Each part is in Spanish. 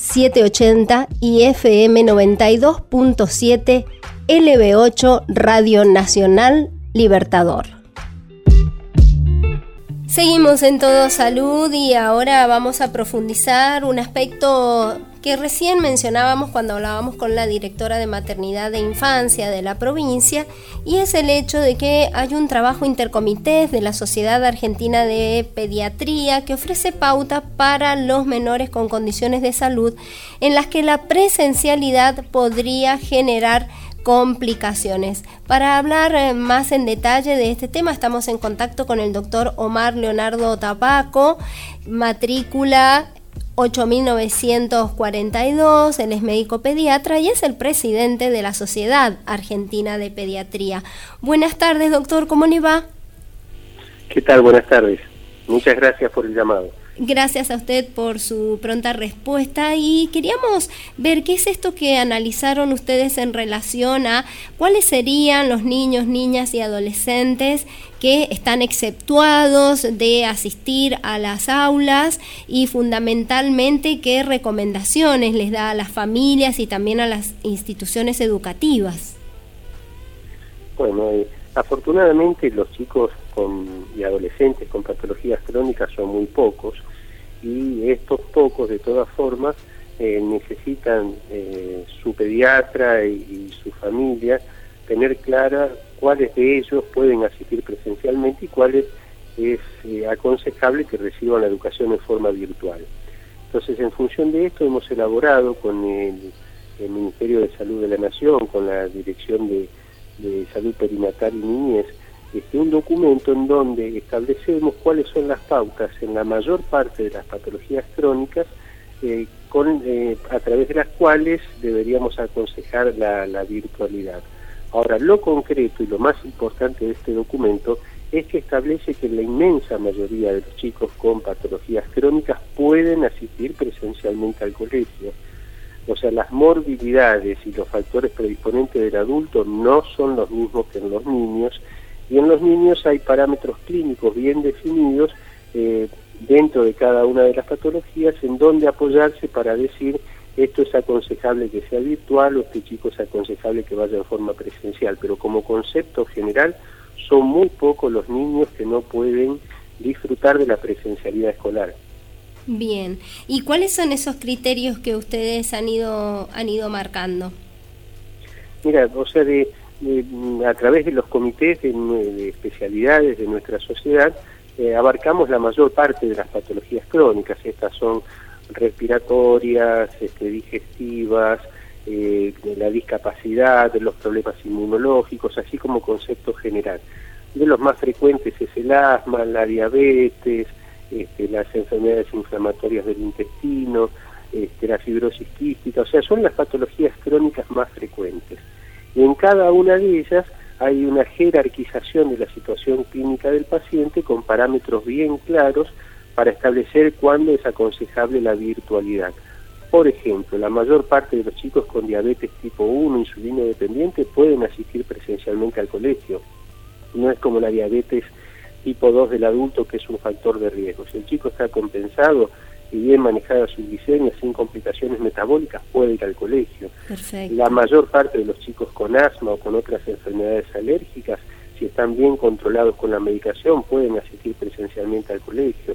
780 y FM 92.7 LB8 Radio Nacional Libertador. Seguimos en todo salud y ahora vamos a profundizar un aspecto que recién mencionábamos cuando hablábamos con la directora de maternidad e infancia de la provincia y es el hecho de que hay un trabajo intercomité de la Sociedad Argentina de Pediatría que ofrece pauta para los menores con condiciones de salud en las que la presencialidad podría generar complicaciones. Para hablar eh, más en detalle de este tema estamos en contacto con el doctor Omar Leonardo Tapaco, matrícula 8942, él es médico pediatra y es el presidente de la Sociedad Argentina de Pediatría. Buenas tardes, doctor, ¿cómo le va? ¿Qué tal? Buenas tardes. Muchas gracias por el llamado. Gracias a usted por su pronta respuesta y queríamos ver qué es esto que analizaron ustedes en relación a cuáles serían los niños, niñas y adolescentes que están exceptuados de asistir a las aulas y fundamentalmente qué recomendaciones les da a las familias y también a las instituciones educativas. Bueno, eh, afortunadamente los chicos y adolescentes con patologías crónicas son muy pocos y estos pocos de todas formas eh, necesitan eh, su pediatra y, su familia tener clara cuáles de ellos pueden asistir presencialmente y cuáles es eh, aconsejable que reciban la educación en forma virtual. Entonces, en función de esto, hemos elaborado con el, Ministerio de Salud de la Nación, con la Dirección de, de Salud Perinatal y Niñez, este, un documento en donde establecemos cuáles son las pautas en la mayor parte de las patologías crónicas eh, con, eh, a través de las cuales deberíamos aconsejar la, la virtualidad. Ahora, lo concreto y lo más importante de este documento es que establece que la inmensa mayoría de los chicos con patologías crónicas pueden asistir presencialmente al colegio. O sea, las morbilidades y los factores predisponentes del adulto no son los mismos que en los niños y en los niños hay parámetros clínicos bien definidos eh, dentro de cada una de las patologías en donde apoyarse para decir esto es aconsejable que sea virtual o este chico es aconsejable que vaya en forma presencial, pero como concepto general son muy pocos los niños que no pueden disfrutar de la presencialidad escolar. Bien, ¿y cuáles son esos criterios que ustedes han ido han ido marcando? Mira, o sea, de, a través de los comités de, especialidades de nuestra sociedad, eh, abarcamos la mayor parte de las patologías crónicas. Estas son respiratorias, este, digestivas, eh, la discapacidad, los problemas inmunológicos, así como concepto general. De los más frecuentes es el asma, la diabetes, este, las enfermedades inflamatorias del intestino, este, la fibrosis quística, o sea, son las patologías crónicas más frecuentes. Y en cada una de ellas hay una jerarquización de la situación clínica del paciente con parámetros bien claros para establecer cuándo es aconsejable la virtualidad. Por ejemplo, la mayor parte de los chicos con diabetes tipo 1, insulino dependiente, pueden asistir presencialmente al colegio. No es como la diabetes tipo 2 del adulto, que es un factor de riesgo. Si el chico está compensado, y bien manejada su glicemia sin complicaciones metabólicas puede ir al colegio. La mayor parte de los chicos con asma o con otras enfermedades alérgicas, si están bien controlados con la medicación, pueden asistir presencialmente al colegio.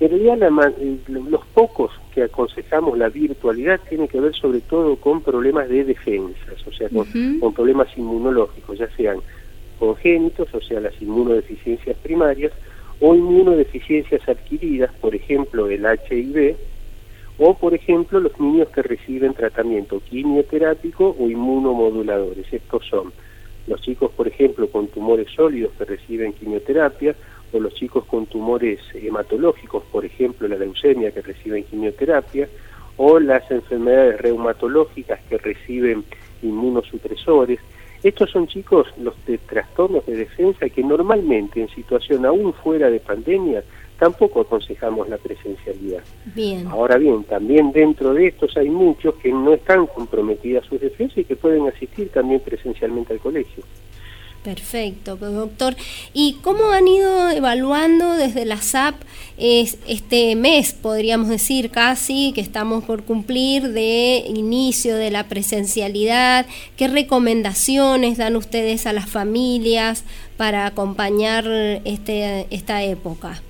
En realidad eh, los pocos que aconsejamos la virtualidad tienen que ver sobre todo con problemas de defensas, o sea, con, con problemas inmunológicos, ya sean congénitos, o sea, las inmunodeficiencias primarias, o inmunodeficiencias adquiridas, por ejemplo el HIV, o por ejemplo los niños que reciben tratamiento quimioterápico o inmunomoduladores. Estos son los chicos, por ejemplo, con tumores sólidos que reciben quimioterapia, o los chicos con tumores hematológicos, por ejemplo la leucemia que reciben quimioterapia, o las enfermedades reumatológicas que reciben inmunosupresores. Estos son chicos los de trastornos de defensa que normalmente en situación aún fuera de pandemia tampoco aconsejamos la presencialidad. Bien. Ahora bien, también dentro de estos hay muchos que no están comprometidas sus defensas y que pueden asistir también presencialmente al colegio. Perfecto, pues, doctor. ¿Y cómo han ido evaluando desde la SAP este mes, podríamos decir casi, que estamos por cumplir de inicio de la presencialidad? ¿Qué recomendaciones dan ustedes a las familias para acompañar este, esta época?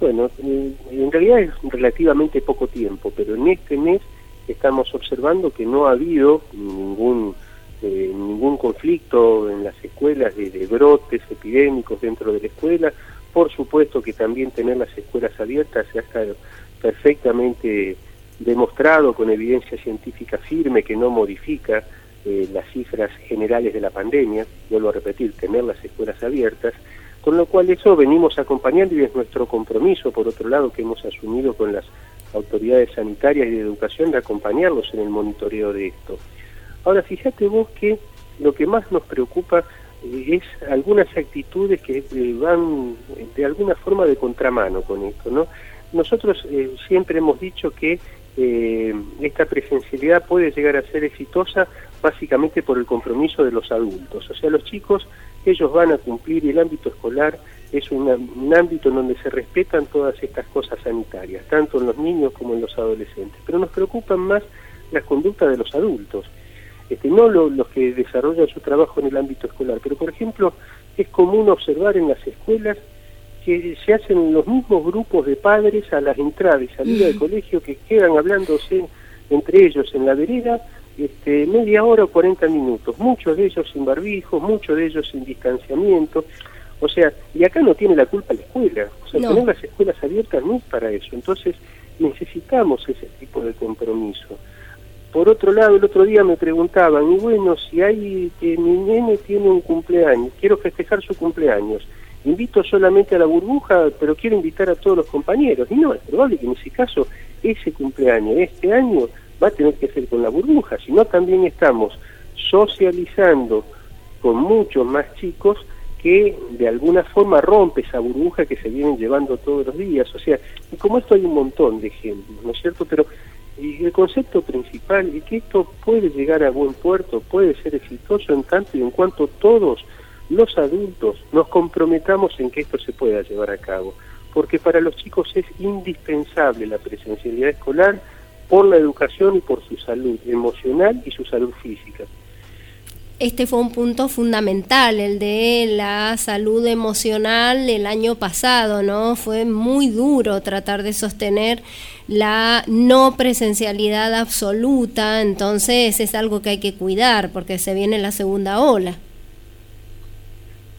Bueno, eh, en realidad es relativamente poco tiempo, pero en este mes estamos observando que no ha habido ningún eh, ningún conflicto en las escuelas de, brotes epidémicos dentro de la escuela. Por supuesto que también tener las escuelas abiertas ha estado perfectamente demostrado con evidencia científica firme que no modifica eh, las cifras generales de la pandemia, vuelvo a repetir, tener las escuelas abiertas, con lo cual eso venimos acompañando y es nuestro compromiso, por otro lado, que hemos asumido con las autoridades sanitarias y de educación de acompañarlos en el monitoreo de esto. Ahora, fíjate vos que lo que más nos preocupa eh, es algunas actitudes que eh, van eh, de alguna forma de contramano con esto, ¿no? Nosotros siempre hemos dicho que esta presencialidad puede llegar a ser exitosa básicamente por el compromiso de los adultos. O sea, los chicos, ellos van a cumplir y el ámbito escolar es un, un ámbito en donde se respetan todas estas cosas sanitarias, tanto en los niños como en los adolescentes. Pero nos preocupan más las conductas de los adultos este, no los que desarrollan su trabajo en el ámbito escolar, pero por ejemplo es común observar en las escuelas que se hacen los mismos grupos de padres a las entradas y salidas del colegio que quedan hablándose entre ellos en la vereda este, media hora o 40 minutos, muchos de ellos sin barbijos, muchos de ellos sin distanciamiento, o sea, y acá no tiene la culpa la escuela, o sea, tener las escuelas abiertas no es para eso, entonces necesitamos ese tipo de compromiso. Por otro lado, el otro día me preguntaban, y bueno, si hay que mi nene tiene un cumpleaños, quiero festejar su cumpleaños, invito solamente a la burbuja, pero quiero invitar a todos los compañeros. Y no, es probable que en ese caso ese cumpleaños este año va a tener que ser con la burbuja, si no también estamos socializando con muchos más chicos que de alguna forma rompe esa burbuja que se vienen llevando todos los días. O sea, y como esto hay un montón de ejemplos, ¿no es cierto? Pero y el concepto principal es que esto puede llegar a buen puerto, puede ser exitoso en tanto y en cuanto todos los adultos nos comprometamos en que esto se pueda llevar a cabo. Porque para los chicos es indispensable la presencialidad escolar por la educación y por su salud emocional y su salud física este fue un punto fundamental, el de la salud emocional el año pasado, ¿no? Fue muy duro tratar de sostener la no presencialidad absoluta, entonces es algo que hay que cuidar porque se viene la segunda ola.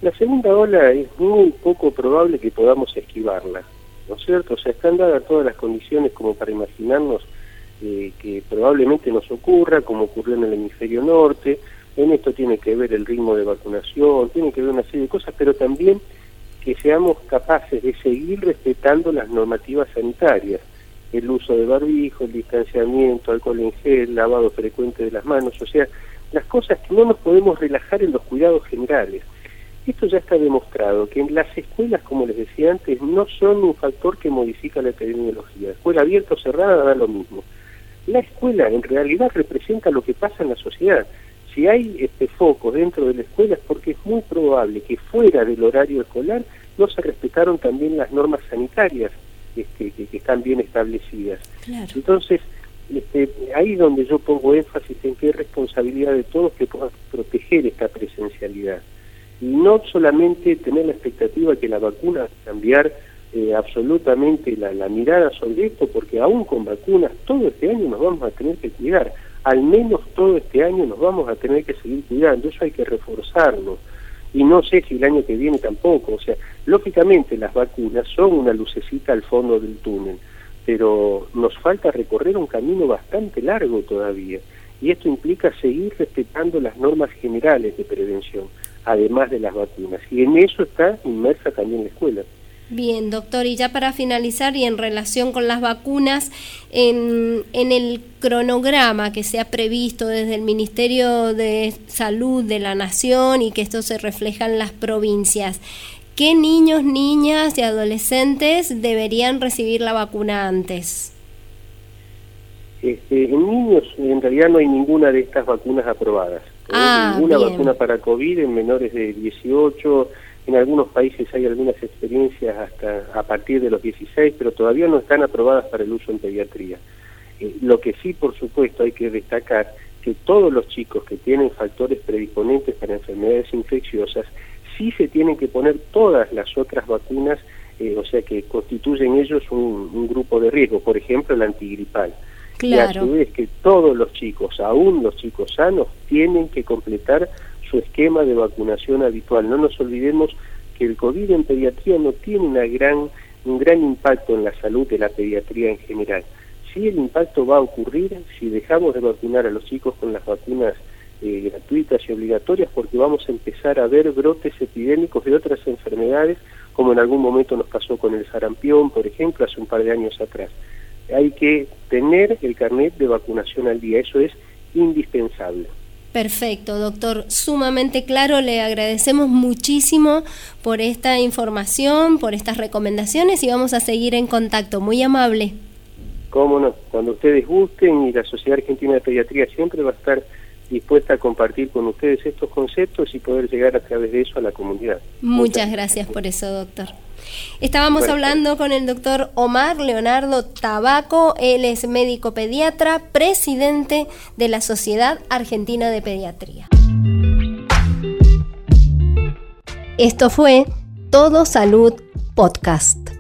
La segunda ola es muy poco probable que podamos esquivarla, ¿no es cierto? O sea, están dadas todas las condiciones como para imaginarnos eh, que probablemente nos ocurra, como ocurrió en el hemisferio norte, en esto tiene que ver el ritmo de vacunación, tiene que ver una serie de cosas, pero también que seamos capaces de seguir respetando las normativas sanitarias, el uso de barbijo, el distanciamiento, alcohol en gel, lavado frecuente de las manos, o sea, las cosas que no nos podemos relajar en los cuidados generales. Esto ya está demostrado, que en las escuelas, como les decía antes, no son un factor que modifica la epidemiología. Escuela abierta o cerrada da lo mismo. La escuela en realidad representa lo que pasa en la sociedad si hay este foco dentro de la escuela es porque es muy probable que fuera del horario escolar no se respetaron también las normas sanitarias este, que, están bien establecidas. Entonces, este, ahí es donde yo pongo énfasis en que es responsabilidad de todos que puedan proteger esta presencialidad. Y no solamente tener la expectativa que la vacuna va a cambiar eh, absolutamente la, la mirada sobre esto, porque aún con vacunas todo este año nos vamos a tener que cuidar al menos todo este año nos vamos a tener que seguir cuidando, eso hay que reforzarlo. Y no sé si el año que viene tampoco, o sea, lógicamente las vacunas son una lucecita al fondo del túnel, pero nos falta recorrer un camino bastante largo todavía. Y esto implica seguir respetando las normas generales de prevención, además de las vacunas. Y en eso está inmersa también la escuela. Bien, doctor, y ya para finalizar y en relación con las vacunas, en, en, el cronograma que se ha previsto desde el Ministerio de Salud de la Nación y que esto se refleja en las provincias, ¿qué niños, niñas y adolescentes deberían recibir la vacuna antes? Este, en niños, en realidad no hay ninguna de estas vacunas aprobadas. Ah, ninguna vacuna para COVID en menores de 18 en algunos países hay algunas experiencias hasta a partir de los 16, pero todavía no están aprobadas para el uso en pediatría. Eh, lo que sí, por supuesto, hay que destacar que todos los chicos que tienen factores predisponentes para enfermedades infecciosas, sí se tienen que poner todas las otras vacunas, eh, o sea que constituyen ellos un, grupo de riesgo, por ejemplo el antigripal. Claro. Y a su vez que todos los chicos, aún los chicos sanos, tienen que completar su esquema de vacunación habitual. No nos olvidemos que el COVID en pediatría no tiene una gran, un gran impacto en la salud de la pediatría en general. Sí el impacto va a ocurrir si dejamos de vacunar a los chicos con las vacunas eh, gratuitas y obligatorias porque vamos a empezar a ver brotes epidémicos de otras enfermedades como en algún momento nos pasó con el sarampión, por ejemplo, hace un par de años atrás. Hay que tener el carnet de vacunación al día, eso es indispensable. Perfecto, doctor. Sumamente claro. Le agradecemos muchísimo por esta información, por estas recomendaciones y vamos a seguir en contacto. Muy amable. Cómo no. Cuando ustedes gusten y la Sociedad Argentina de Pediatría siempre va a estar dispuesta a compartir con ustedes estos conceptos y poder llegar a través de eso a la comunidad. Muchas, gracias por eso, doctor. Estábamos hablando con el doctor Omar Leonardo Tabaco, él es médico pediatra, presidente de la Sociedad Argentina de Pediatría. Esto fue Todo Salud Podcast.